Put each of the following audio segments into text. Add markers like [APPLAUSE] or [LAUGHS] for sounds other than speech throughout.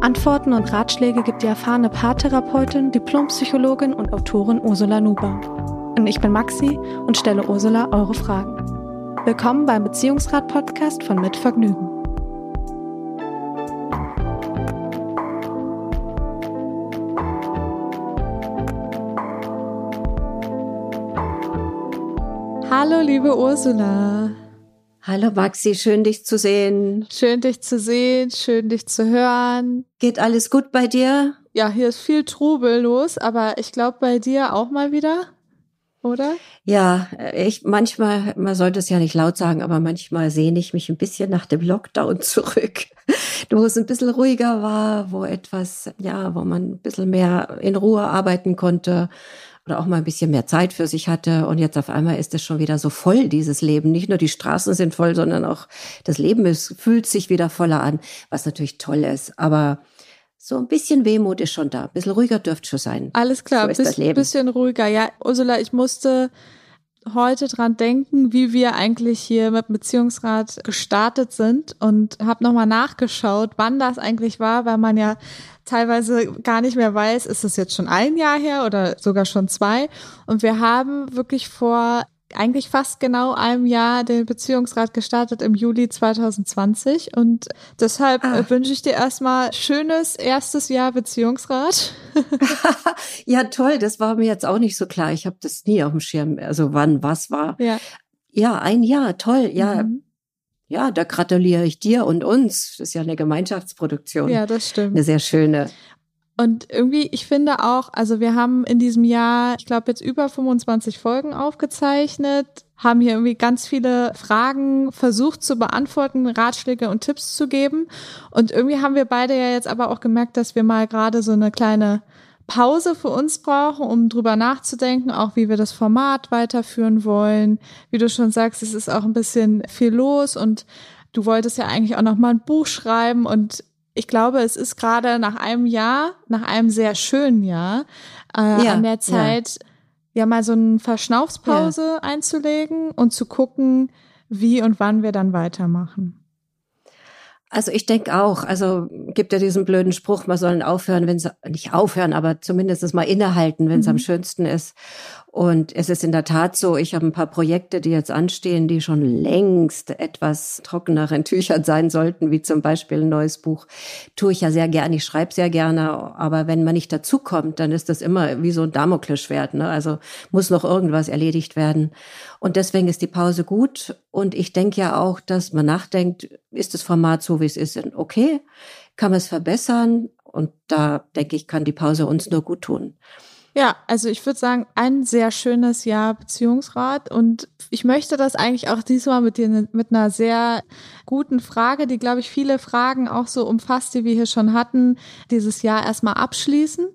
Antworten und Ratschläge gibt die erfahrene Paartherapeutin, Diplompsychologin und Autorin Ursula Nuber. Und ich bin Maxi und stelle Ursula eure Fragen. Willkommen beim Beziehungsrat-Podcast von Mit Vergnügen. Hallo, liebe Ursula. Hallo Maxi, schön dich zu sehen. Schön dich zu sehen, schön dich zu hören. Geht alles gut bei dir? Ja, hier ist viel Trubel los, aber ich glaube bei dir auch mal wieder, oder? Ja, ich manchmal, man sollte es ja nicht laut sagen, aber manchmal sehne ich mich ein bisschen nach dem Lockdown [LAUGHS] zurück, wo es ein bisschen ruhiger war, wo etwas, ja, wo man ein bisschen mehr in Ruhe arbeiten konnte oder auch mal ein bisschen mehr Zeit für sich hatte. Und jetzt auf einmal ist es schon wieder so voll, dieses Leben. Nicht nur die Straßen sind voll, sondern auch das Leben ist, fühlt sich wieder voller an, was natürlich toll ist. Aber so ein bisschen Wehmut ist schon da. Ein bisschen ruhiger dürfte schon sein. Alles klar, so ist Biss, das Leben. bisschen ruhiger. Ja, Ursula, ich musste heute dran denken, wie wir eigentlich hier mit Beziehungsrat gestartet sind und habe nochmal nachgeschaut, wann das eigentlich war, weil man ja teilweise gar nicht mehr weiß, ist es jetzt schon ein Jahr her oder sogar schon zwei. Und wir haben wirklich vor eigentlich fast genau einem Jahr den Beziehungsrat gestartet im Juli 2020 und deshalb ah. wünsche ich dir erstmal schönes erstes Jahr Beziehungsrat. [LAUGHS] ja, toll, das war mir jetzt auch nicht so klar. Ich habe das nie auf dem Schirm, also wann was war. Ja, ja ein Jahr, toll, ja. Mhm. Ja, da gratuliere ich dir und uns. Das ist ja eine Gemeinschaftsproduktion. Ja, das stimmt. Eine sehr schöne. Und irgendwie, ich finde auch, also wir haben in diesem Jahr, ich glaube, jetzt über 25 Folgen aufgezeichnet, haben hier irgendwie ganz viele Fragen versucht zu beantworten, Ratschläge und Tipps zu geben. Und irgendwie haben wir beide ja jetzt aber auch gemerkt, dass wir mal gerade so eine kleine Pause für uns brauchen, um drüber nachzudenken, auch wie wir das Format weiterführen wollen. Wie du schon sagst, es ist auch ein bisschen viel los und du wolltest ja eigentlich auch noch mal ein Buch schreiben und ich glaube, es ist gerade nach einem Jahr, nach einem sehr schönen Jahr, äh, ja, an der Zeit, ja. ja mal so eine Verschnaufspause ja. einzulegen und zu gucken, wie und wann wir dann weitermachen. Also ich denke auch, also gibt ja diesen blöden Spruch, man soll aufhören, wenn es nicht aufhören, aber zumindest mal innehalten, wenn es mhm. am schönsten ist. Und es ist in der Tat so, ich habe ein paar Projekte, die jetzt anstehen, die schon längst etwas trockeneren [LAUGHS] Tüchern sein sollten, wie zum Beispiel ein neues Buch. Tue ich ja sehr gerne, ich schreibe sehr gerne, aber wenn man nicht dazukommt, dann ist das immer wie so ein Damoklesschwert. Ne? Also muss noch irgendwas erledigt werden. Und deswegen ist die Pause gut. Und ich denke ja auch, dass man nachdenkt, ist das Format so, wie es ist, okay? Kann man es verbessern? Und da denke ich, kann die Pause uns nur gut tun. Ja, also ich würde sagen, ein sehr schönes Jahr Beziehungsrat und ich möchte das eigentlich auch diesmal mit dir mit einer sehr guten Frage, die glaube ich viele Fragen auch so umfasst, die wir hier schon hatten, dieses Jahr erstmal abschließen.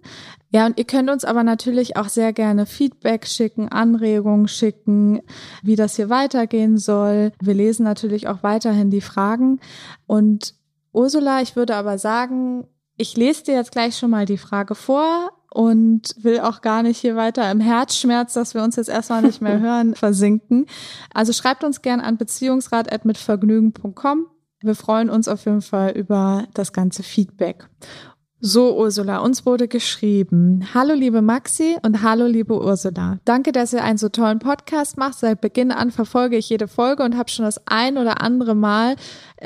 Ja, und ihr könnt uns aber natürlich auch sehr gerne Feedback schicken, Anregungen schicken, wie das hier weitergehen soll. Wir lesen natürlich auch weiterhin die Fragen und Ursula, ich würde aber sagen, ich lese dir jetzt gleich schon mal die Frage vor und will auch gar nicht hier weiter im Herzschmerz, dass wir uns jetzt erstmal nicht mehr [LAUGHS] hören, versinken. Also schreibt uns gern an beziehungsrat.mitvergnügen.com. Wir freuen uns auf jeden Fall über das ganze Feedback. So, Ursula, uns wurde geschrieben. Hallo, liebe Maxi und hallo, liebe Ursula. Danke, dass ihr einen so tollen Podcast macht. Seit Beginn an verfolge ich jede Folge und habe schon das ein oder andere Mal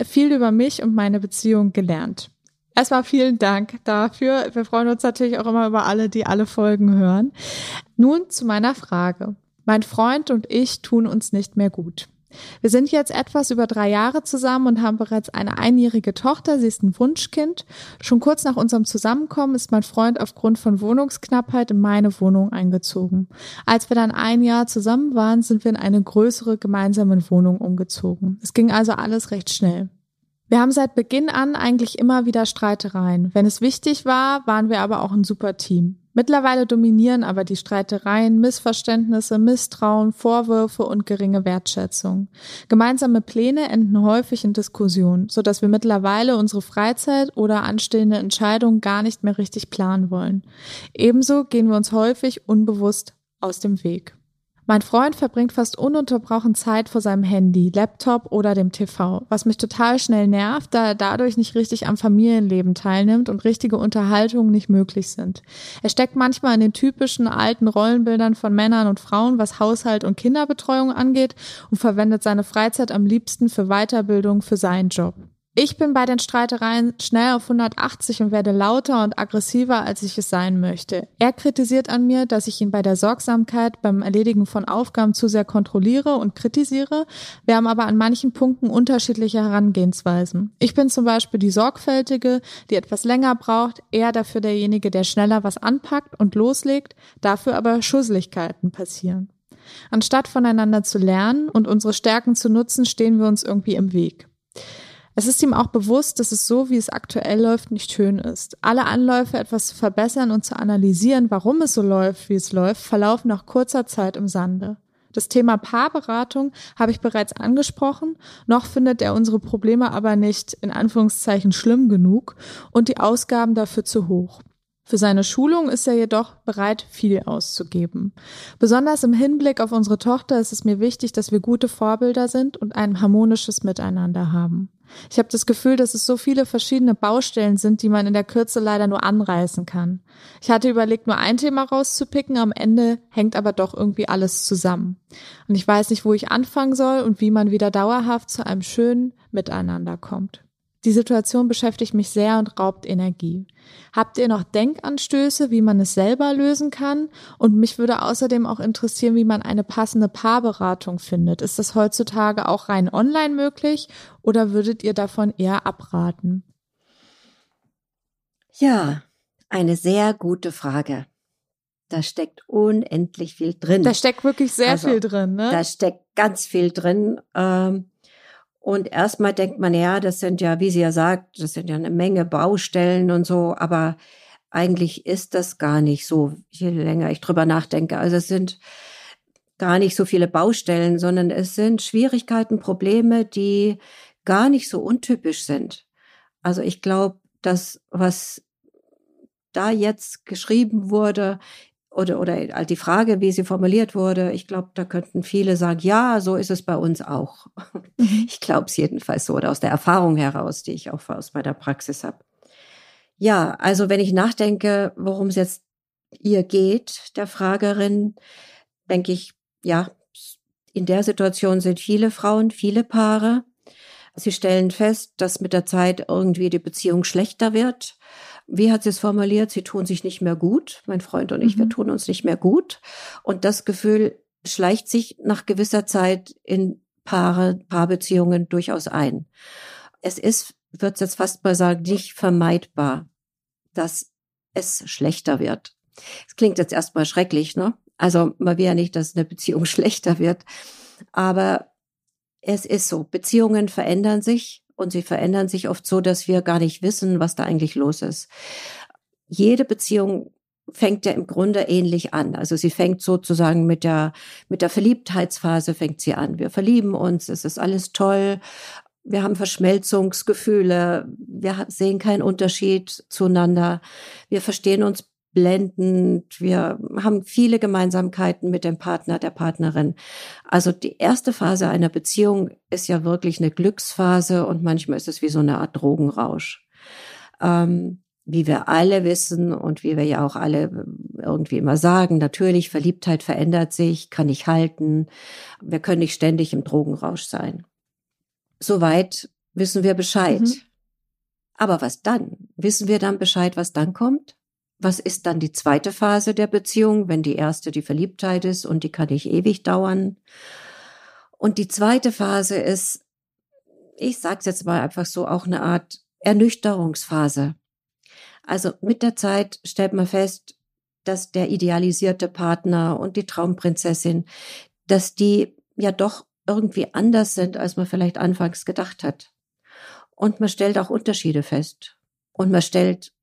viel über mich und meine Beziehung gelernt. Erstmal vielen Dank dafür. Wir freuen uns natürlich auch immer über alle, die alle Folgen hören. Nun zu meiner Frage. Mein Freund und ich tun uns nicht mehr gut. Wir sind jetzt etwas über drei Jahre zusammen und haben bereits eine einjährige Tochter. Sie ist ein Wunschkind. Schon kurz nach unserem Zusammenkommen ist mein Freund aufgrund von Wohnungsknappheit in meine Wohnung eingezogen. Als wir dann ein Jahr zusammen waren, sind wir in eine größere gemeinsame Wohnung umgezogen. Es ging also alles recht schnell. Wir haben seit Beginn an eigentlich immer wieder Streitereien. Wenn es wichtig war, waren wir aber auch ein super Team. Mittlerweile dominieren aber die Streitereien, Missverständnisse, Misstrauen, Vorwürfe und geringe Wertschätzung. Gemeinsame Pläne enden häufig in Diskussionen, so dass wir mittlerweile unsere Freizeit oder anstehende Entscheidungen gar nicht mehr richtig planen wollen. Ebenso gehen wir uns häufig unbewusst aus dem Weg. Mein Freund verbringt fast ununterbrochen Zeit vor seinem Handy, Laptop oder dem TV, was mich total schnell nervt, da er dadurch nicht richtig am Familienleben teilnimmt und richtige Unterhaltungen nicht möglich sind. Er steckt manchmal in den typischen alten Rollenbildern von Männern und Frauen, was Haushalt und Kinderbetreuung angeht und verwendet seine Freizeit am liebsten für Weiterbildung für seinen Job. Ich bin bei den Streitereien schnell auf 180 und werde lauter und aggressiver, als ich es sein möchte. Er kritisiert an mir, dass ich ihn bei der Sorgsamkeit beim Erledigen von Aufgaben zu sehr kontrolliere und kritisiere. Wir haben aber an manchen Punkten unterschiedliche Herangehensweisen. Ich bin zum Beispiel die Sorgfältige, die etwas länger braucht, er dafür derjenige, der schneller was anpackt und loslegt, dafür aber Schusseligkeiten passieren. Anstatt voneinander zu lernen und unsere Stärken zu nutzen, stehen wir uns irgendwie im Weg. Es ist ihm auch bewusst, dass es so, wie es aktuell läuft, nicht schön ist. Alle Anläufe, etwas zu verbessern und zu analysieren, warum es so läuft, wie es läuft, verlaufen nach kurzer Zeit im Sande. Das Thema Paarberatung habe ich bereits angesprochen. Noch findet er unsere Probleme aber nicht in Anführungszeichen schlimm genug und die Ausgaben dafür zu hoch. Für seine Schulung ist er jedoch bereit, viel auszugeben. Besonders im Hinblick auf unsere Tochter ist es mir wichtig, dass wir gute Vorbilder sind und ein harmonisches Miteinander haben. Ich habe das Gefühl, dass es so viele verschiedene Baustellen sind, die man in der Kürze leider nur anreißen kann. Ich hatte überlegt, nur ein Thema rauszupicken, am Ende hängt aber doch irgendwie alles zusammen. Und ich weiß nicht, wo ich anfangen soll und wie man wieder dauerhaft zu einem schönen Miteinander kommt. Die Situation beschäftigt mich sehr und raubt Energie. Habt ihr noch Denkanstöße, wie man es selber lösen kann? Und mich würde außerdem auch interessieren, wie man eine passende Paarberatung findet. Ist das heutzutage auch rein online möglich oder würdet ihr davon eher abraten? Ja, eine sehr gute Frage. Da steckt unendlich viel drin. Da steckt wirklich sehr also, viel drin, ne? Da steckt ganz viel drin. Ähm, und erstmal denkt man, ja, das sind ja, wie sie ja sagt, das sind ja eine Menge Baustellen und so, aber eigentlich ist das gar nicht so, je länger ich drüber nachdenke. Also es sind gar nicht so viele Baustellen, sondern es sind Schwierigkeiten, Probleme, die gar nicht so untypisch sind. Also ich glaube, das, was da jetzt geschrieben wurde, oder, oder die Frage, wie sie formuliert wurde, ich glaube, da könnten viele sagen, ja, so ist es bei uns auch. Mhm. Ich glaube es jedenfalls so oder aus der Erfahrung heraus, die ich auch aus meiner Praxis habe. Ja, also wenn ich nachdenke, worum es jetzt ihr geht, der Fragerin, denke ich, ja, in der Situation sind viele Frauen, viele Paare. Sie stellen fest, dass mit der Zeit irgendwie die Beziehung schlechter wird wie hat sie es formuliert? Sie tun sich nicht mehr gut. Mein Freund und ich, mhm. wir tun uns nicht mehr gut. Und das Gefühl schleicht sich nach gewisser Zeit in Paare, Paarbeziehungen durchaus ein. Es ist, es jetzt fast mal sagen, nicht vermeidbar, dass es schlechter wird. Es klingt jetzt erstmal schrecklich, ne? Also man will ja nicht, dass eine Beziehung [LAUGHS] schlechter wird. Aber es ist so. Beziehungen verändern sich und sie verändern sich oft so, dass wir gar nicht wissen, was da eigentlich los ist. Jede Beziehung fängt ja im Grunde ähnlich an. Also sie fängt sozusagen mit der, mit der Verliebtheitsphase fängt sie an. Wir verlieben uns, es ist alles toll. Wir haben Verschmelzungsgefühle. Wir sehen keinen Unterschied zueinander. Wir verstehen uns blendend. Wir haben viele Gemeinsamkeiten mit dem Partner, der Partnerin. Also die erste Phase einer Beziehung ist ja wirklich eine Glücksphase und manchmal ist es wie so eine Art Drogenrausch. Ähm, wie wir alle wissen und wie wir ja auch alle irgendwie immer sagen, natürlich, Verliebtheit verändert sich, kann nicht halten. Wir können nicht ständig im Drogenrausch sein. Soweit wissen wir Bescheid. Mhm. Aber was dann? Wissen wir dann Bescheid, was dann kommt? Was ist dann die zweite Phase der Beziehung, wenn die erste die Verliebtheit ist und die kann nicht ewig dauern? Und die zweite Phase ist, ich sag's jetzt mal einfach so, auch eine Art Ernüchterungsphase. Also mit der Zeit stellt man fest, dass der idealisierte Partner und die Traumprinzessin, dass die ja doch irgendwie anders sind, als man vielleicht anfangs gedacht hat. Und man stellt auch Unterschiede fest. Und man stellt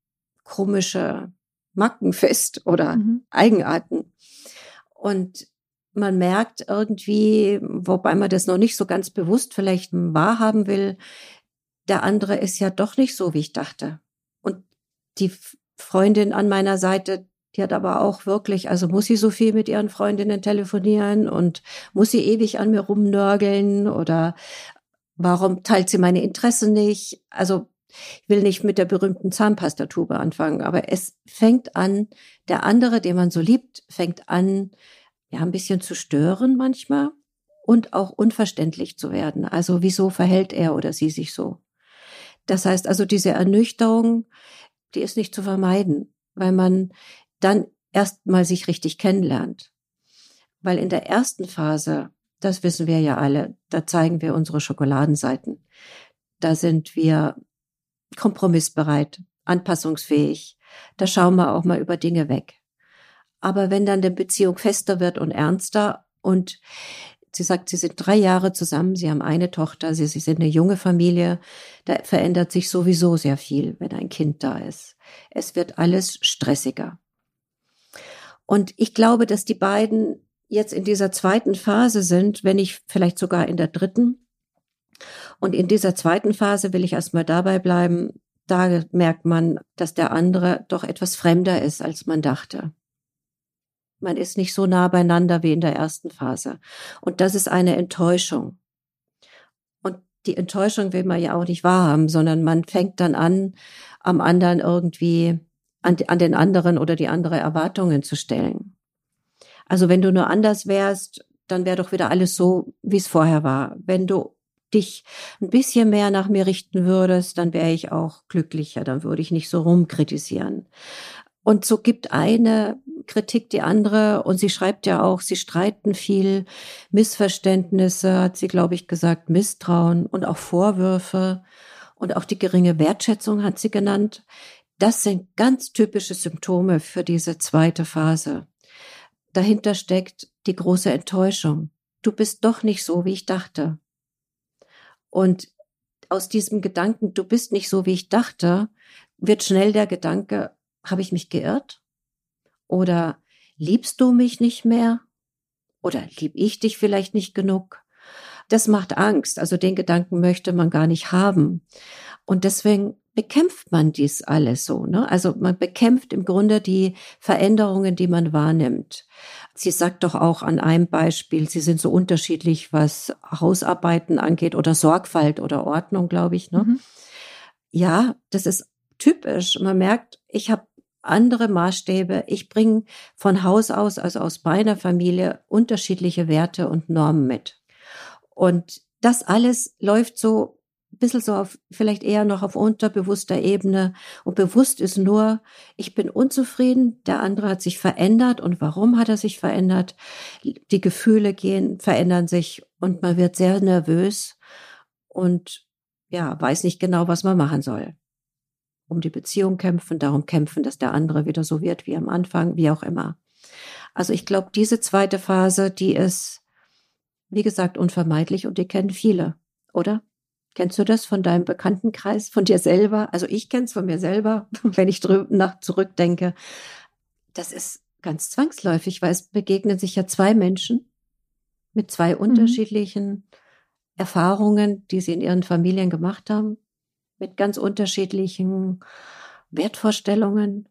komische Macken fest oder mhm. Eigenarten. Und man merkt irgendwie, wobei man das noch nicht so ganz bewusst vielleicht wahrhaben will, der andere ist ja doch nicht so, wie ich dachte. Und die Freundin an meiner Seite, die hat aber auch wirklich, also muss sie so viel mit ihren Freundinnen telefonieren und muss sie ewig an mir rumnörgeln oder warum teilt sie meine Interessen nicht? Also ich will nicht mit der berühmten Zahnpastatube anfangen, aber es fängt an, der andere, den man so liebt, fängt an, ja, ein bisschen zu stören manchmal und auch unverständlich zu werden. Also wieso verhält er oder sie sich so? Das heißt also, diese Ernüchterung, die ist nicht zu vermeiden, weil man dann erst mal sich richtig kennenlernt. Weil in der ersten Phase, das wissen wir ja alle, da zeigen wir unsere Schokoladenseiten. Da sind wir kompromissbereit, anpassungsfähig. Da schauen wir auch mal über Dinge weg. Aber wenn dann die Beziehung fester wird und ernster und sie sagt, sie sind drei Jahre zusammen, sie haben eine Tochter, sie, sie sind eine junge Familie, da verändert sich sowieso sehr viel, wenn ein Kind da ist. Es wird alles stressiger. Und ich glaube, dass die beiden jetzt in dieser zweiten Phase sind, wenn nicht vielleicht sogar in der dritten. Und in dieser zweiten Phase will ich erstmal dabei bleiben, da merkt man, dass der andere doch etwas fremder ist, als man dachte. Man ist nicht so nah beieinander wie in der ersten Phase. Und das ist eine Enttäuschung. Und die Enttäuschung will man ja auch nicht wahrhaben, sondern man fängt dann an, am anderen irgendwie an, an den anderen oder die andere Erwartungen zu stellen. Also wenn du nur anders wärst, dann wäre doch wieder alles so, wie es vorher war. Wenn du dich ein bisschen mehr nach mir richten würdest, dann wäre ich auch glücklicher, dann würde ich nicht so rumkritisieren. Und so gibt eine Kritik die andere und sie schreibt ja auch, sie streiten viel, Missverständnisse, hat sie, glaube ich, gesagt, Misstrauen und auch Vorwürfe und auch die geringe Wertschätzung hat sie genannt. Das sind ganz typische Symptome für diese zweite Phase. Dahinter steckt die große Enttäuschung. Du bist doch nicht so, wie ich dachte. Und aus diesem Gedanken, du bist nicht so, wie ich dachte, wird schnell der Gedanke, habe ich mich geirrt? Oder liebst du mich nicht mehr? Oder lieb ich dich vielleicht nicht genug? Das macht Angst. Also den Gedanken möchte man gar nicht haben. Und deswegen bekämpft man dies alles so. Ne? Also man bekämpft im Grunde die Veränderungen, die man wahrnimmt. Sie sagt doch auch an einem Beispiel, sie sind so unterschiedlich, was Hausarbeiten angeht oder Sorgfalt oder Ordnung, glaube ich. Ne? Mhm. Ja, das ist typisch. Man merkt, ich habe andere Maßstäbe. Ich bringe von Haus aus, also aus meiner Familie, unterschiedliche Werte und Normen mit. Und das alles läuft so ein bisschen so auf, vielleicht eher noch auf unterbewusster Ebene. Und bewusst ist nur, ich bin unzufrieden, der andere hat sich verändert. Und warum hat er sich verändert? Die Gefühle gehen, verändern sich und man wird sehr nervös und ja, weiß nicht genau, was man machen soll. Um die Beziehung kämpfen, darum kämpfen, dass der andere wieder so wird wie am Anfang, wie auch immer. Also ich glaube, diese zweite Phase, die ist, wie gesagt, unvermeidlich und die kennen viele, oder? Kennst du das von deinem Bekanntenkreis, von dir selber? Also ich kenne es von mir selber, [LAUGHS] wenn ich nach zurückdenke. Das ist ganz zwangsläufig, weil es begegnen sich ja zwei Menschen mit zwei mhm. unterschiedlichen Erfahrungen, die sie in ihren Familien gemacht haben, mit ganz unterschiedlichen Wertvorstellungen.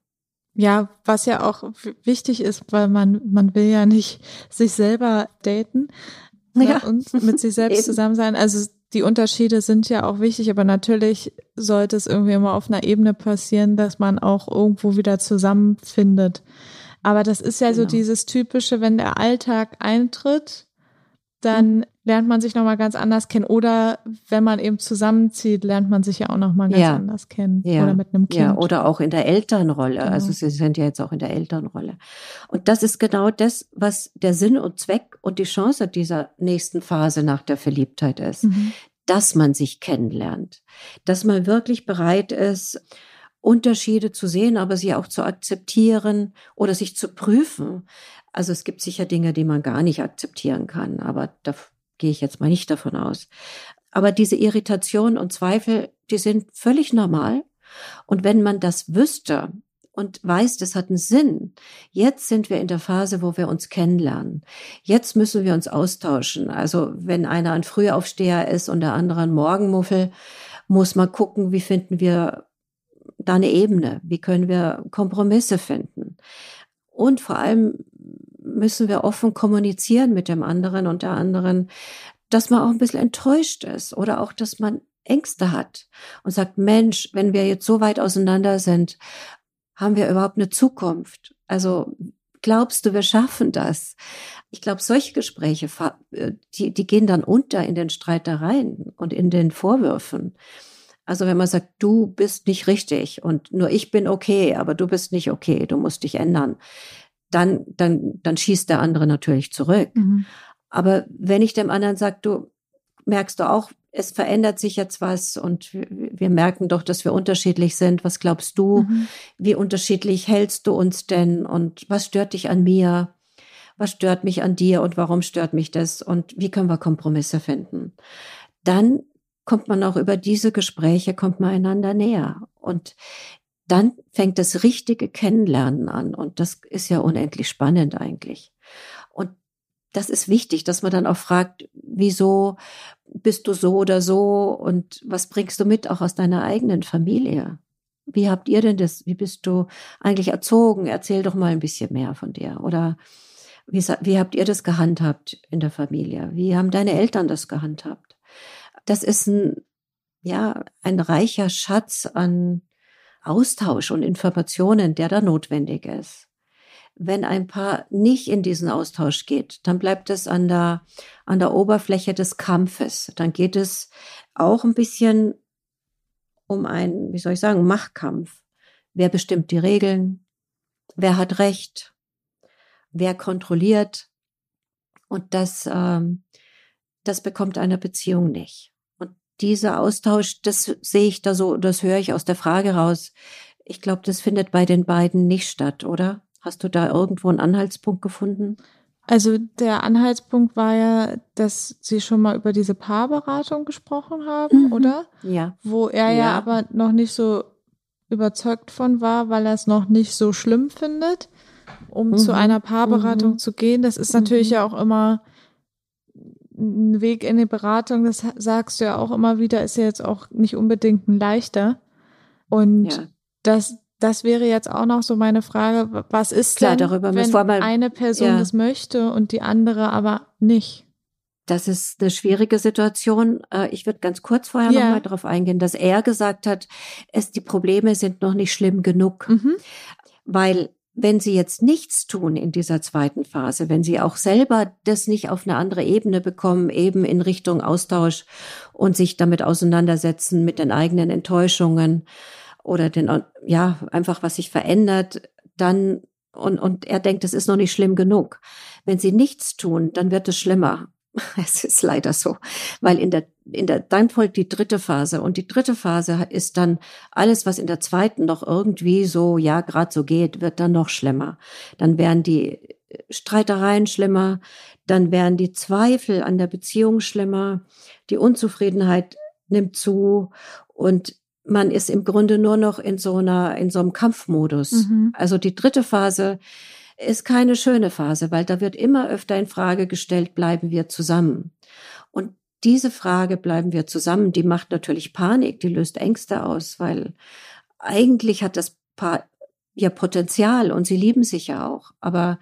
Ja, was ja auch wichtig ist, weil man, man will ja nicht sich selber daten ne, ja. und [LAUGHS] mit sich selbst zusammen sein. Also die Unterschiede sind ja auch wichtig, aber natürlich sollte es irgendwie immer auf einer Ebene passieren, dass man auch irgendwo wieder zusammenfindet. Aber das ist ja genau. so dieses typische, wenn der Alltag eintritt, dann mhm. Lernt man sich nochmal ganz anders kennen. Oder wenn man eben zusammenzieht, lernt man sich ja auch nochmal ganz ja. anders kennen. Ja. Oder mit einem Kind. Ja, oder auch in der Elternrolle. Genau. Also Sie sind ja jetzt auch in der Elternrolle. Und das ist genau das, was der Sinn und Zweck und die Chance dieser nächsten Phase nach der Verliebtheit ist. Mhm. Dass man sich kennenlernt. Dass man wirklich bereit ist, Unterschiede zu sehen, aber sie auch zu akzeptieren oder sich zu prüfen. Also es gibt sicher Dinge, die man gar nicht akzeptieren kann, aber da gehe ich jetzt mal nicht davon aus. Aber diese Irritation und Zweifel, die sind völlig normal. Und wenn man das wüsste und weiß, das hat einen Sinn, jetzt sind wir in der Phase, wo wir uns kennenlernen. Jetzt müssen wir uns austauschen. Also wenn einer ein Frühaufsteher ist und der andere ein Morgenmuffel, muss man gucken, wie finden wir da eine Ebene? Wie können wir Kompromisse finden? Und vor allem müssen wir offen kommunizieren mit dem anderen und der anderen, dass man auch ein bisschen enttäuscht ist oder auch, dass man Ängste hat und sagt, Mensch, wenn wir jetzt so weit auseinander sind, haben wir überhaupt eine Zukunft? Also glaubst du, wir schaffen das? Ich glaube, solche Gespräche, äh, die, die gehen dann unter in den Streitereien und in den Vorwürfen. Also wenn man sagt, du bist nicht richtig und nur ich bin okay, aber du bist nicht okay, du musst dich ändern, dann, dann, dann schießt der andere natürlich zurück. Mhm. Aber wenn ich dem anderen sage, du merkst du auch, es verändert sich jetzt was und wir merken doch, dass wir unterschiedlich sind. Was glaubst du? Mhm. Wie unterschiedlich hältst du uns denn? Und was stört dich an mir? Was stört mich an dir und warum stört mich das? Und wie können wir Kompromisse finden? Dann kommt man auch über diese Gespräche, kommt man einander näher. Und dann fängt das richtige Kennenlernen an. Und das ist ja unendlich spannend eigentlich. Und das ist wichtig, dass man dann auch fragt, wieso bist du so oder so und was bringst du mit auch aus deiner eigenen Familie? Wie habt ihr denn das? Wie bist du eigentlich erzogen? Erzähl doch mal ein bisschen mehr von dir. Oder wie, wie habt ihr das gehandhabt in der Familie? Wie haben deine Eltern das gehandhabt? das ist ein, ja, ein reicher Schatz an Austausch und Informationen, der da notwendig ist. Wenn ein Paar nicht in diesen Austausch geht, dann bleibt es an der, an der Oberfläche des Kampfes. Dann geht es auch ein bisschen um einen, wie soll ich sagen, Machtkampf. Wer bestimmt die Regeln? Wer hat Recht? Wer kontrolliert? Und das, ähm, das bekommt eine Beziehung nicht dieser Austausch, das sehe ich da so, das höre ich aus der Frage raus. Ich glaube, das findet bei den beiden nicht statt, oder? Hast du da irgendwo einen Anhaltspunkt gefunden? Also der Anhaltspunkt war ja, dass Sie schon mal über diese Paarberatung gesprochen haben, mhm. oder? Ja. Wo er ja. ja aber noch nicht so überzeugt von war, weil er es noch nicht so schlimm findet, um mhm. zu einer Paarberatung mhm. zu gehen. Das ist natürlich mhm. ja auch immer ein Weg in die Beratung, das sagst du ja auch immer wieder, ist ja jetzt auch nicht unbedingt ein leichter. Und ja. das, das wäre jetzt auch noch so meine Frage, was ist Klar, denn, darüber wenn mal, eine Person ja. das möchte und die andere aber nicht? Das ist eine schwierige Situation. Äh, ich würde ganz kurz vorher ja. noch mal darauf eingehen, dass er gesagt hat, es, die Probleme sind noch nicht schlimm genug. Mhm. Weil wenn sie jetzt nichts tun in dieser zweiten Phase, wenn sie auch selber das nicht auf eine andere Ebene bekommen, eben in Richtung Austausch und sich damit auseinandersetzen mit den eigenen Enttäuschungen oder den, ja, einfach was sich verändert, dann, und, und er denkt, es ist noch nicht schlimm genug. Wenn sie nichts tun, dann wird es schlimmer. [LAUGHS] Es ist leider so, weil in der, in der, dann folgt die dritte Phase und die dritte Phase ist dann alles, was in der zweiten noch irgendwie so, ja, gerade so geht, wird dann noch schlimmer. Dann werden die Streitereien schlimmer, dann werden die Zweifel an der Beziehung schlimmer, die Unzufriedenheit nimmt zu und man ist im Grunde nur noch in so einer, in so einem Kampfmodus. Mhm. Also die dritte Phase ist keine schöne Phase, weil da wird immer öfter in Frage gestellt, bleiben wir zusammen? Und diese Frage, bleiben wir zusammen, die macht natürlich Panik, die löst Ängste aus, weil eigentlich hat das Paar ja Potenzial und sie lieben sich ja auch. Aber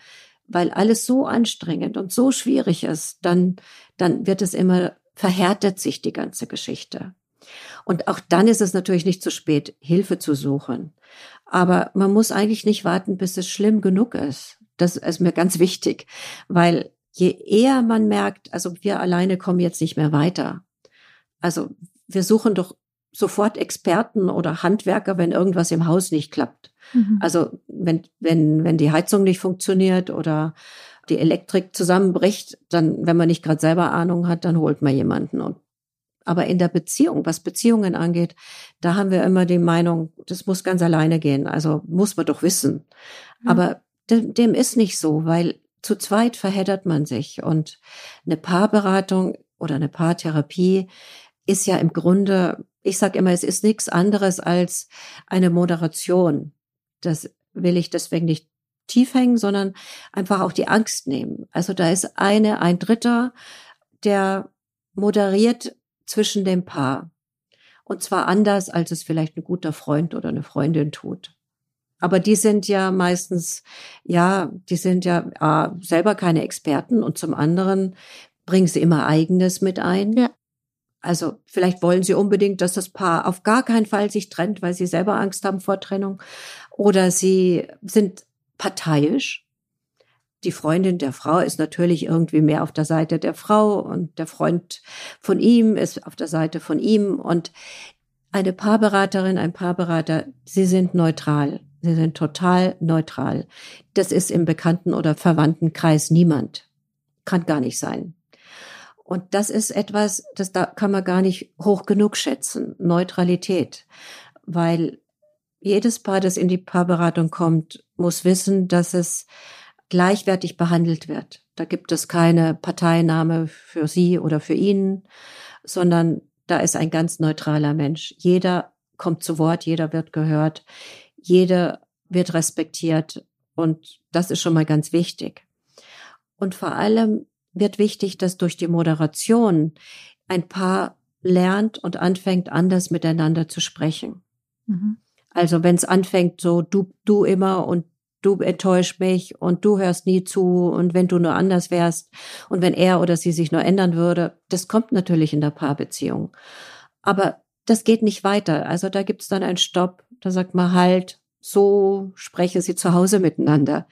weil alles so anstrengend und so schwierig ist, dann, dann wird es immer, verhärtet sich die ganze Geschichte. Und auch dann ist es natürlich nicht zu spät, Hilfe zu suchen. Aber man muss eigentlich nicht warten, bis es schlimm genug ist. Das ist mir ganz wichtig, weil je eher man merkt, also wir alleine kommen jetzt nicht mehr weiter. Also wir suchen doch sofort Experten oder Handwerker, wenn irgendwas im Haus nicht klappt. Mhm. Also wenn, wenn, wenn die Heizung nicht funktioniert oder die Elektrik zusammenbricht, dann, wenn man nicht gerade selber Ahnung hat, dann holt man jemanden. Und aber in der Beziehung, was Beziehungen angeht, da haben wir immer die Meinung, das muss ganz alleine gehen. Also muss man doch wissen. Mhm. Aber dem, dem ist nicht so, weil zu zweit verheddert man sich und eine Paarberatung oder eine Paartherapie ist ja im Grunde ich sage immer, es ist nichts anderes als eine Moderation. Das will ich deswegen nicht tief hängen, sondern einfach auch die Angst nehmen. Also da ist eine, ein Dritter, der moderiert zwischen dem Paar. Und zwar anders, als es vielleicht ein guter Freund oder eine Freundin tut. Aber die sind ja meistens, ja, die sind ja ah, selber keine Experten und zum anderen bringen sie immer eigenes mit ein. Ja. Also vielleicht wollen sie unbedingt, dass das Paar auf gar keinen Fall sich trennt, weil sie selber Angst haben vor Trennung. Oder sie sind parteiisch. Die Freundin der Frau ist natürlich irgendwie mehr auf der Seite der Frau und der Freund von ihm ist auf der Seite von ihm. Und eine Paarberaterin, ein Paarberater, sie sind neutral. Sie sind total neutral. Das ist im Bekannten- oder Verwandtenkreis niemand. Kann gar nicht sein. Und das ist etwas, das da kann man gar nicht hoch genug schätzen. Neutralität. Weil jedes Paar, das in die Paarberatung kommt, muss wissen, dass es gleichwertig behandelt wird. Da gibt es keine Parteinahme für sie oder für ihn, sondern da ist ein ganz neutraler Mensch. Jeder kommt zu Wort, jeder wird gehört, jeder wird respektiert und das ist schon mal ganz wichtig. Und vor allem wird wichtig, dass durch die Moderation ein Paar lernt und anfängt, anders miteinander zu sprechen. Mhm. Also wenn es anfängt, so du, du immer und du enttäuscht mich und du hörst nie zu und wenn du nur anders wärst und wenn er oder sie sich nur ändern würde, das kommt natürlich in der Paarbeziehung. Aber das geht nicht weiter. Also da gibt es dann einen Stopp, da sagt man halt, so spreche sie zu Hause miteinander.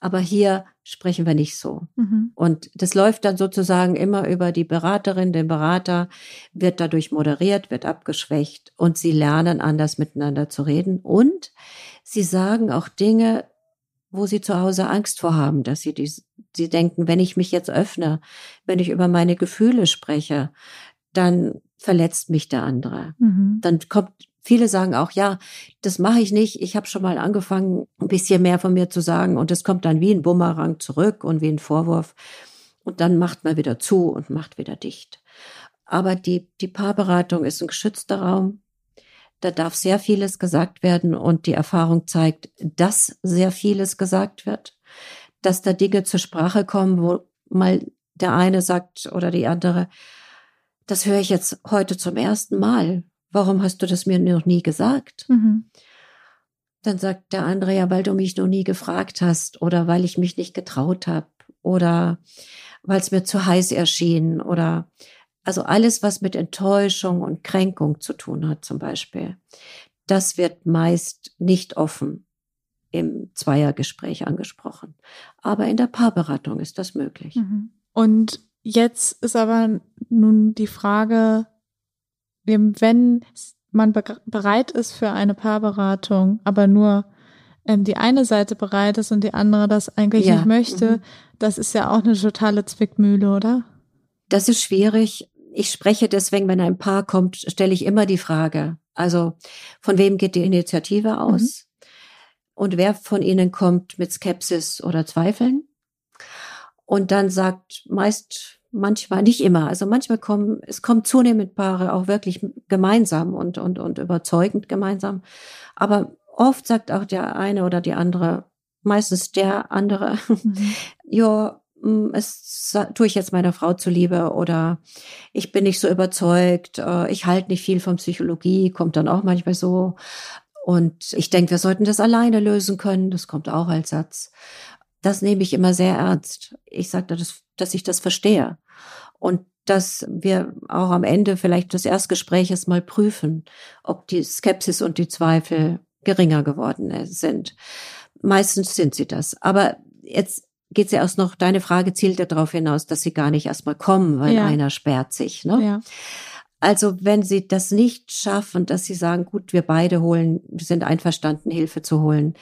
Aber hier sprechen wir nicht so. Mhm. Und das läuft dann sozusagen immer über die Beraterin, den Berater, wird dadurch moderiert, wird abgeschwächt und sie lernen anders miteinander zu reden und sie sagen auch Dinge, wo sie zu Hause Angst vor haben, dass sie die, sie denken, wenn ich mich jetzt öffne, wenn ich über meine Gefühle spreche, dann verletzt mich der andere. Mhm. Dann kommt Viele sagen auch, ja, das mache ich nicht. Ich habe schon mal angefangen, ein bisschen mehr von mir zu sagen und es kommt dann wie ein Bumerang zurück und wie ein Vorwurf. Und dann macht man wieder zu und macht wieder dicht. Aber die, die Paarberatung ist ein geschützter Raum. Da darf sehr vieles gesagt werden und die Erfahrung zeigt, dass sehr vieles gesagt wird, dass da Dinge zur Sprache kommen, wo mal der eine sagt oder die andere, das höre ich jetzt heute zum ersten Mal warum hast du das mir noch nie gesagt? Mhm. Dann sagt der andere, ja, weil du mich noch nie gefragt hast oder weil ich mich nicht getraut habe oder weil es mir zu heiß erschien oder also alles, was mit Enttäuschung und Kränkung zu tun hat zum Beispiel, das wird meist nicht offen im Zweiergespräch angesprochen. Aber in der Paarberatung ist das möglich. Mhm. Und jetzt ist aber nun die Frage, wenn man bereit ist für eine Paarberatung, aber nur ähm, die eine Seite bereit ist und die andere das eigentlich ja. nicht möchte, mhm. das ist ja auch eine totale Zwickmühle, oder? Das ist schwierig. Ich spreche deswegen, wenn ein Paar kommt, stelle ich immer die Frage, also von wem geht die Initiative aus? Mhm. Und wer von ihnen kommt mit Skepsis oder Zweifeln? Und dann sagt meist manchmal, nicht immer, also manchmal kommen, es kommen zunehmend Paare auch wirklich gemeinsam und, und, und überzeugend gemeinsam. Aber oft sagt auch der eine oder die andere, meistens der andere, mhm. [LAUGHS] ja, es tue ich jetzt meiner Frau zuliebe oder ich bin nicht so überzeugt, äh, ich halte nicht viel von Psychologie, kommt dann auch manchmal so. Und ich denke, wir sollten das alleine lösen können, das kommt auch als Satz. Das nehme ich immer sehr ernst. Ich sage, dass, dass ich das verstehe und dass wir auch am Ende vielleicht des Erstgespräches mal prüfen, ob die Skepsis und die Zweifel geringer geworden sind. Meistens sind sie das. Aber jetzt geht es ja erst noch, deine Frage zielt ja darauf hinaus, dass sie gar nicht erstmal kommen, weil ja. einer sperrt sich. Ne? Ja. Also wenn sie das nicht schaffen, dass sie sagen, gut, wir beide holen, wir sind einverstanden, Hilfe zu holen,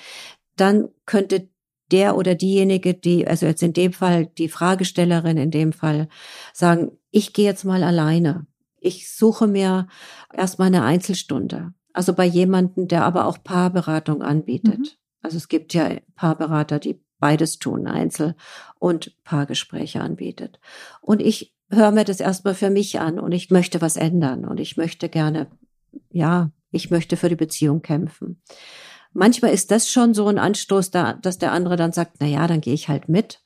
dann könnte der oder diejenige, die, also jetzt in dem Fall die Fragestellerin in dem Fall, sagen, ich gehe jetzt mal alleine. Ich suche mir erstmal eine Einzelstunde. Also bei jemanden, der aber auch Paarberatung anbietet. Mhm. Also es gibt ja Paarberater, die beides tun, Einzel- und Paargespräche anbietet. Und ich höre mir das erstmal für mich an und ich möchte was ändern und ich möchte gerne ja, ich möchte für die Beziehung kämpfen. Manchmal ist das schon so ein Anstoß, da, dass der andere dann sagt, na ja, dann gehe ich halt mit.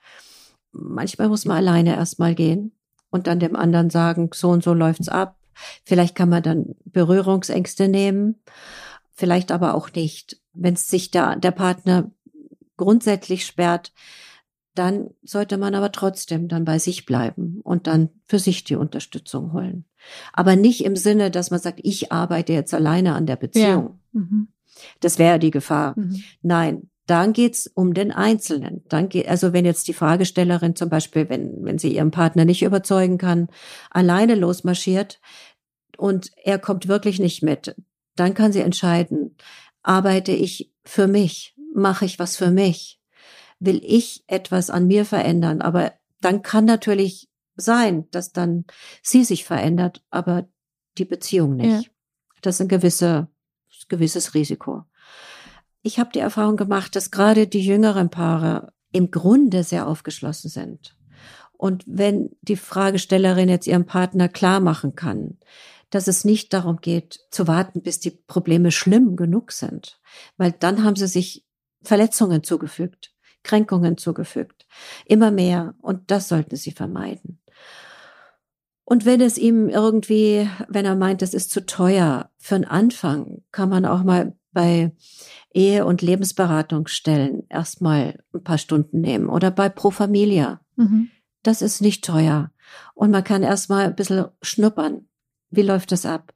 Manchmal muss man alleine erstmal gehen und dann dem anderen sagen, so und so läuft's ab. Vielleicht kann man dann Berührungsängste nehmen, vielleicht aber auch nicht. Wenn es sich da der Partner grundsätzlich sperrt, dann sollte man aber trotzdem dann bei sich bleiben und dann für sich die Unterstützung holen. Aber nicht im Sinne, dass man sagt, ich arbeite jetzt alleine an der Beziehung. Ja. Mhm. Das wäre die Gefahr. Mhm. Nein, dann geht's um den Einzelnen. Dann geht, also wenn jetzt die Fragestellerin zum Beispiel, wenn, wenn sie ihren Partner nicht überzeugen kann, alleine losmarschiert und er kommt wirklich nicht mit, dann kann sie entscheiden, arbeite ich für mich, mache ich was für mich, will ich etwas an mir verändern. Aber dann kann natürlich sein, dass dann sie sich verändert, aber die Beziehung nicht. Ja. Das ist ein gewisse, gewisses Risiko. Ich habe die Erfahrung gemacht, dass gerade die jüngeren Paare im Grunde sehr aufgeschlossen sind. Und wenn die Fragestellerin jetzt ihrem Partner klar machen kann, dass es nicht darum geht, zu warten, bis die Probleme schlimm genug sind, weil dann haben sie sich Verletzungen zugefügt, Kränkungen zugefügt, immer mehr, und das sollten sie vermeiden. Und wenn es ihm irgendwie, wenn er meint, es ist zu teuer, für einen Anfang kann man auch mal bei Ehe- und Lebensberatungsstellen erstmal ein paar Stunden nehmen oder bei Pro Familia. Mhm. Das ist nicht teuer. Und man kann erstmal ein bisschen schnuppern. Wie läuft das ab?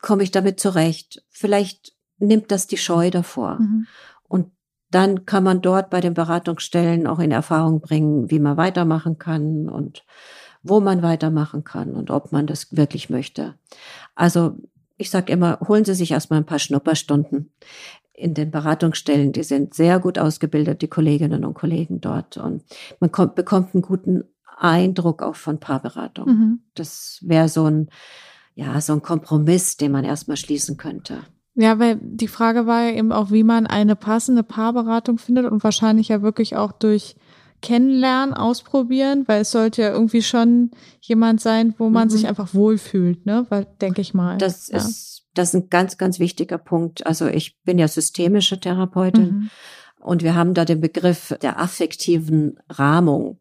Komme ich damit zurecht? Vielleicht nimmt das die Scheu davor. Mhm. Dann kann man dort bei den Beratungsstellen auch in Erfahrung bringen, wie man weitermachen kann und wo man weitermachen kann und ob man das wirklich möchte. Also ich sage immer, holen Sie sich erstmal ein paar Schnupperstunden in den Beratungsstellen. Die sind sehr gut ausgebildet, die Kolleginnen und Kollegen dort. Und man kommt, bekommt einen guten Eindruck auch von Paarberatung. Mhm. Das wäre so ein, ja, so ein Kompromiss, den man erstmal schließen könnte. Ja, weil die Frage war ja eben auch, wie man eine passende Paarberatung findet und wahrscheinlich ja wirklich auch durch kennenlernen, ausprobieren, weil es sollte ja irgendwie schon jemand sein, wo man mhm. sich einfach wohlfühlt, ne? Weil, denke ich mal. Das ja. ist, das ist ein ganz, ganz wichtiger Punkt. Also ich bin ja systemische Therapeutin. Mhm. Und wir haben da den Begriff der affektiven Rahmung.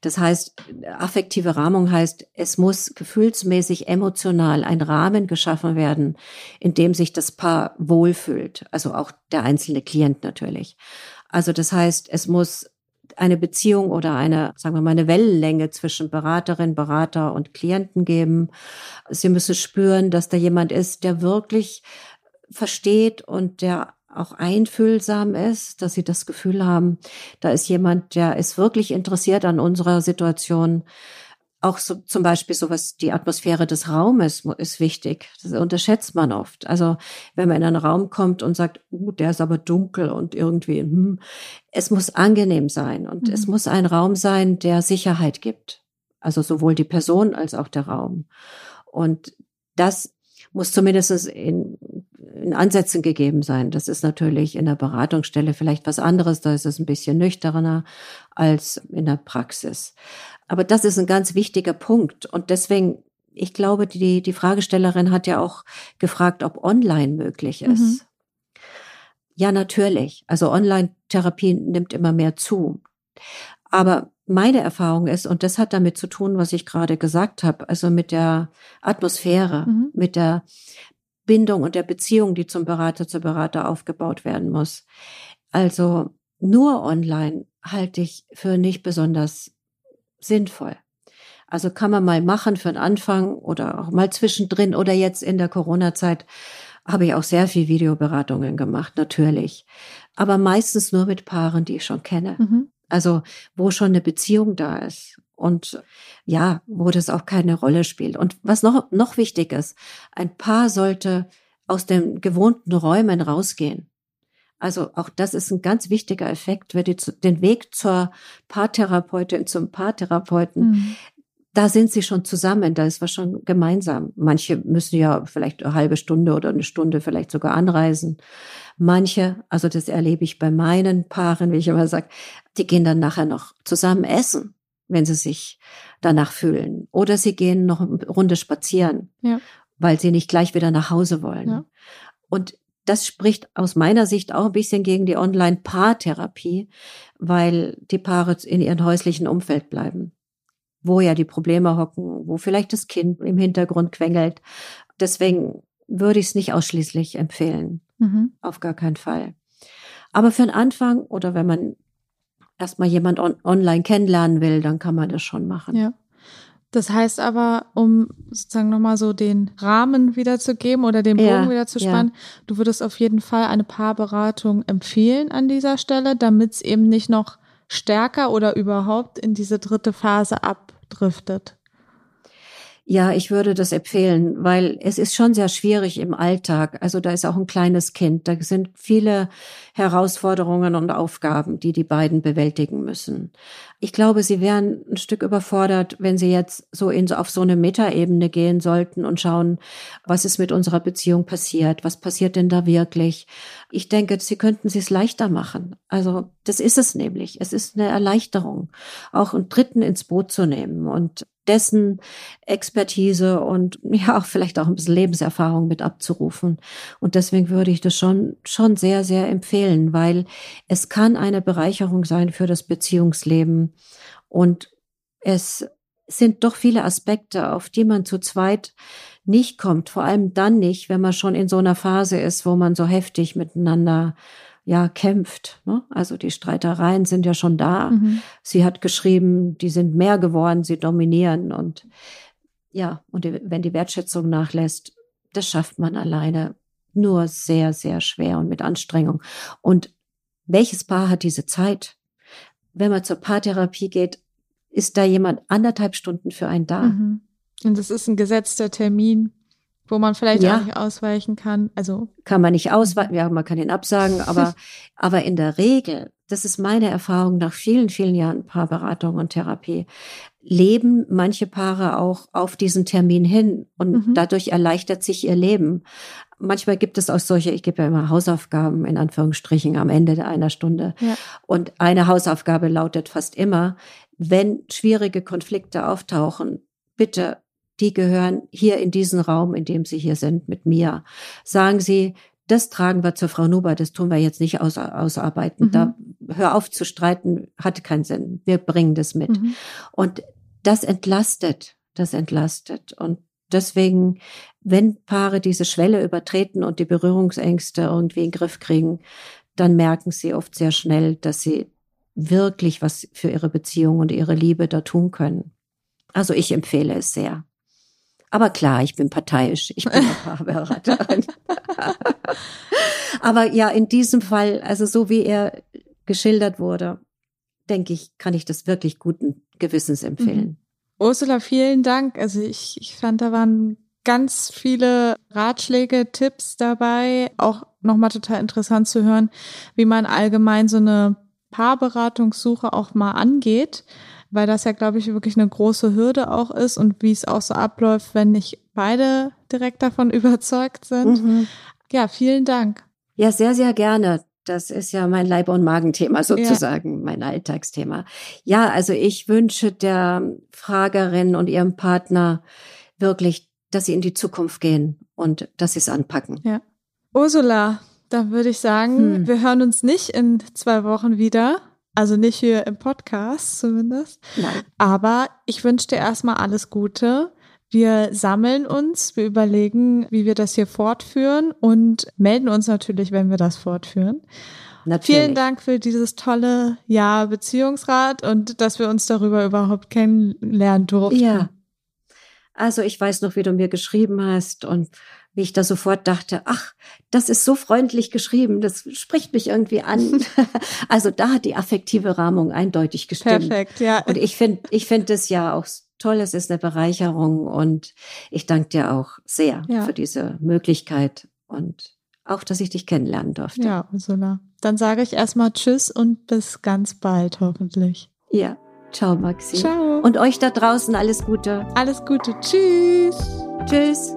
Das heißt, affektive Rahmung heißt, es muss gefühlsmäßig emotional ein Rahmen geschaffen werden, in dem sich das Paar wohlfühlt. Also auch der einzelne Klient natürlich. Also das heißt, es muss eine Beziehung oder eine, sagen wir mal, eine Wellenlänge zwischen Beraterin, Berater und Klienten geben. Sie müssen spüren, dass da jemand ist, der wirklich versteht und der auch einfühlsam ist, dass sie das Gefühl haben, da ist jemand, der ist wirklich interessiert an unserer Situation auch so, zum Beispiel sowas, die Atmosphäre des Raumes ist wichtig. Das unterschätzt man oft. Also wenn man in einen Raum kommt und sagt, uh, der ist aber dunkel und irgendwie, hm, es muss angenehm sein und mhm. es muss ein Raum sein, der Sicherheit gibt. Also sowohl die Person als auch der Raum. Und das muss zumindest in, in Ansätzen gegeben sein. Das ist natürlich in der Beratungsstelle vielleicht was anderes. Da ist es ein bisschen nüchterner als in der Praxis. Aber das ist ein ganz wichtiger Punkt. Und deswegen, ich glaube, die, die Fragestellerin hat ja auch gefragt, ob online möglich ist. Mhm. Ja, natürlich. Also Online-Therapie nimmt immer mehr zu. Aber meine Erfahrung ist, und das hat damit zu tun, was ich gerade gesagt habe, also mit der Atmosphäre, mhm. mit der Bindung und der Beziehung, die zum Berater, zur Berater aufgebaut werden muss. Also nur online halte ich für nicht besonders sinnvoll. Also kann man mal machen für den Anfang oder auch mal zwischendrin oder jetzt in der Corona-Zeit habe ich auch sehr viel Videoberatungen gemacht, natürlich. Aber meistens nur mit Paaren, die ich schon kenne. Mhm. Also wo schon eine Beziehung da ist und ja, wo das auch keine Rolle spielt. Und was noch, noch wichtig ist, ein Paar sollte aus den gewohnten Räumen rausgehen. Also auch das ist ein ganz wichtiger Effekt, wenn die den Weg zur Paartherapeutin, zum Paartherapeuten, mhm. da sind sie schon zusammen, da ist was schon gemeinsam. Manche müssen ja vielleicht eine halbe Stunde oder eine Stunde vielleicht sogar anreisen. Manche, also das erlebe ich bei meinen Paaren, wie ich immer sage, die gehen dann nachher noch zusammen essen, wenn sie sich danach fühlen. Oder sie gehen noch eine Runde spazieren. Ja. weil sie nicht gleich wieder nach Hause wollen. Ja. Und das spricht aus meiner Sicht auch ein bisschen gegen die Online-Paartherapie, weil die Paare in ihrem häuslichen Umfeld bleiben, wo ja die Probleme hocken, wo vielleicht das Kind im Hintergrund quengelt. Deswegen würde ich es nicht ausschließlich empfehlen. Mhm. Auf gar keinen Fall. Aber für einen Anfang oder wenn man erstmal jemand on online kennenlernen will, dann kann man das schon machen. Ja. Das heißt aber, um sozusagen nochmal so den Rahmen wiederzugeben oder den Bogen ja, wieder zu spannen, ja. du würdest auf jeden Fall eine Paarberatung empfehlen an dieser Stelle, damit es eben nicht noch stärker oder überhaupt in diese dritte Phase abdriftet. Ja, ich würde das empfehlen, weil es ist schon sehr schwierig im Alltag. Also da ist auch ein kleines Kind. Da sind viele Herausforderungen und Aufgaben, die die beiden bewältigen müssen. Ich glaube, sie wären ein Stück überfordert, wenn sie jetzt so in, auf so eine Metaebene gehen sollten und schauen, was ist mit unserer Beziehung passiert? Was passiert denn da wirklich? Ich denke, sie könnten es leichter machen. Also das ist es nämlich. Es ist eine Erleichterung, auch einen Dritten ins Boot zu nehmen und dessen Expertise und ja auch vielleicht auch ein bisschen Lebenserfahrung mit abzurufen. Und deswegen würde ich das schon, schon sehr, sehr empfehlen, weil es kann eine Bereicherung sein für das Beziehungsleben. Und es sind doch viele Aspekte, auf die man zu zweit nicht kommt. Vor allem dann nicht, wenn man schon in so einer Phase ist, wo man so heftig miteinander ja kämpft. Ne? Also die Streitereien sind ja schon da. Mhm. Sie hat geschrieben, die sind mehr geworden, sie dominieren und ja, und die, wenn die Wertschätzung nachlässt, das schafft man alleine nur sehr, sehr schwer und mit Anstrengung. Und welches Paar hat diese Zeit? Wenn man zur Paartherapie geht, ist da jemand anderthalb Stunden für einen da. Mhm. Und das ist ein gesetzter Termin wo man vielleicht ja. auch nicht ausweichen kann. Also kann man nicht ausweichen, ja, man kann ihn absagen, [LAUGHS] aber aber in der Regel, das ist meine Erfahrung nach vielen vielen Jahren Paarberatung und Therapie, leben manche Paare auch auf diesen Termin hin und mhm. dadurch erleichtert sich ihr Leben. Manchmal gibt es auch solche, ich gebe ja immer Hausaufgaben in Anführungsstrichen am Ende einer Stunde. Ja. Und eine Hausaufgabe lautet fast immer, wenn schwierige Konflikte auftauchen, bitte die gehören hier in diesen Raum, in dem Sie hier sind, mit mir. Sagen Sie, das tragen wir zur Frau Nuber, das tun wir jetzt nicht aus, ausarbeiten. Mhm. Da hör auf zu streiten, hat keinen Sinn. Wir bringen das mit. Mhm. Und das entlastet, das entlastet. Und deswegen, wenn Paare diese Schwelle übertreten und die Berührungsängste irgendwie in den Griff kriegen, dann merken sie oft sehr schnell, dass sie wirklich was für ihre Beziehung und ihre Liebe da tun können. Also ich empfehle es sehr. Aber klar, ich bin parteiisch. Ich bin Paarberaterin. Aber ja, in diesem Fall, also so wie er geschildert wurde, denke ich, kann ich das wirklich guten Gewissens empfehlen. Mhm. Ursula, vielen Dank. Also ich, ich fand, da waren ganz viele Ratschläge, Tipps dabei. Auch nochmal total interessant zu hören, wie man allgemein so eine Paarberatungssuche auch mal angeht weil das ja, glaube ich, wirklich eine große Hürde auch ist und wie es auch so abläuft, wenn nicht beide direkt davon [LAUGHS] überzeugt sind. Mhm. Ja, vielen Dank. Ja, sehr, sehr gerne. Das ist ja mein Leib- und Magenthema sozusagen, ja. mein Alltagsthema. Ja, also ich wünsche der Fragerin und ihrem Partner wirklich, dass sie in die Zukunft gehen und dass sie es anpacken. Ja. Ursula, dann würde ich sagen, hm. wir hören uns nicht in zwei Wochen wieder. Also nicht hier im Podcast zumindest. Nein. Aber ich wünsche dir erstmal alles Gute. Wir sammeln uns, wir überlegen, wie wir das hier fortführen und melden uns natürlich, wenn wir das fortführen. Natürlich. Vielen Dank für dieses tolle Jahr Beziehungsrat und dass wir uns darüber überhaupt kennenlernen durften. Ja. Also ich weiß noch, wie du mir geschrieben hast und wie ich da sofort dachte, ach, das ist so freundlich geschrieben, das spricht mich irgendwie an. [LAUGHS] also da hat die affektive Rahmung eindeutig gestimmt. Perfekt, ja. Und ich finde, ich finde es ja auch toll, es ist eine Bereicherung und ich danke dir auch sehr ja. für diese Möglichkeit und auch, dass ich dich kennenlernen durfte. Ja, Ursula. Dann sage ich erstmal Tschüss und bis ganz bald, hoffentlich. Ja, ciao, Maxi. Ciao. Und euch da draußen alles Gute. Alles Gute. Tschüss. Tschüss.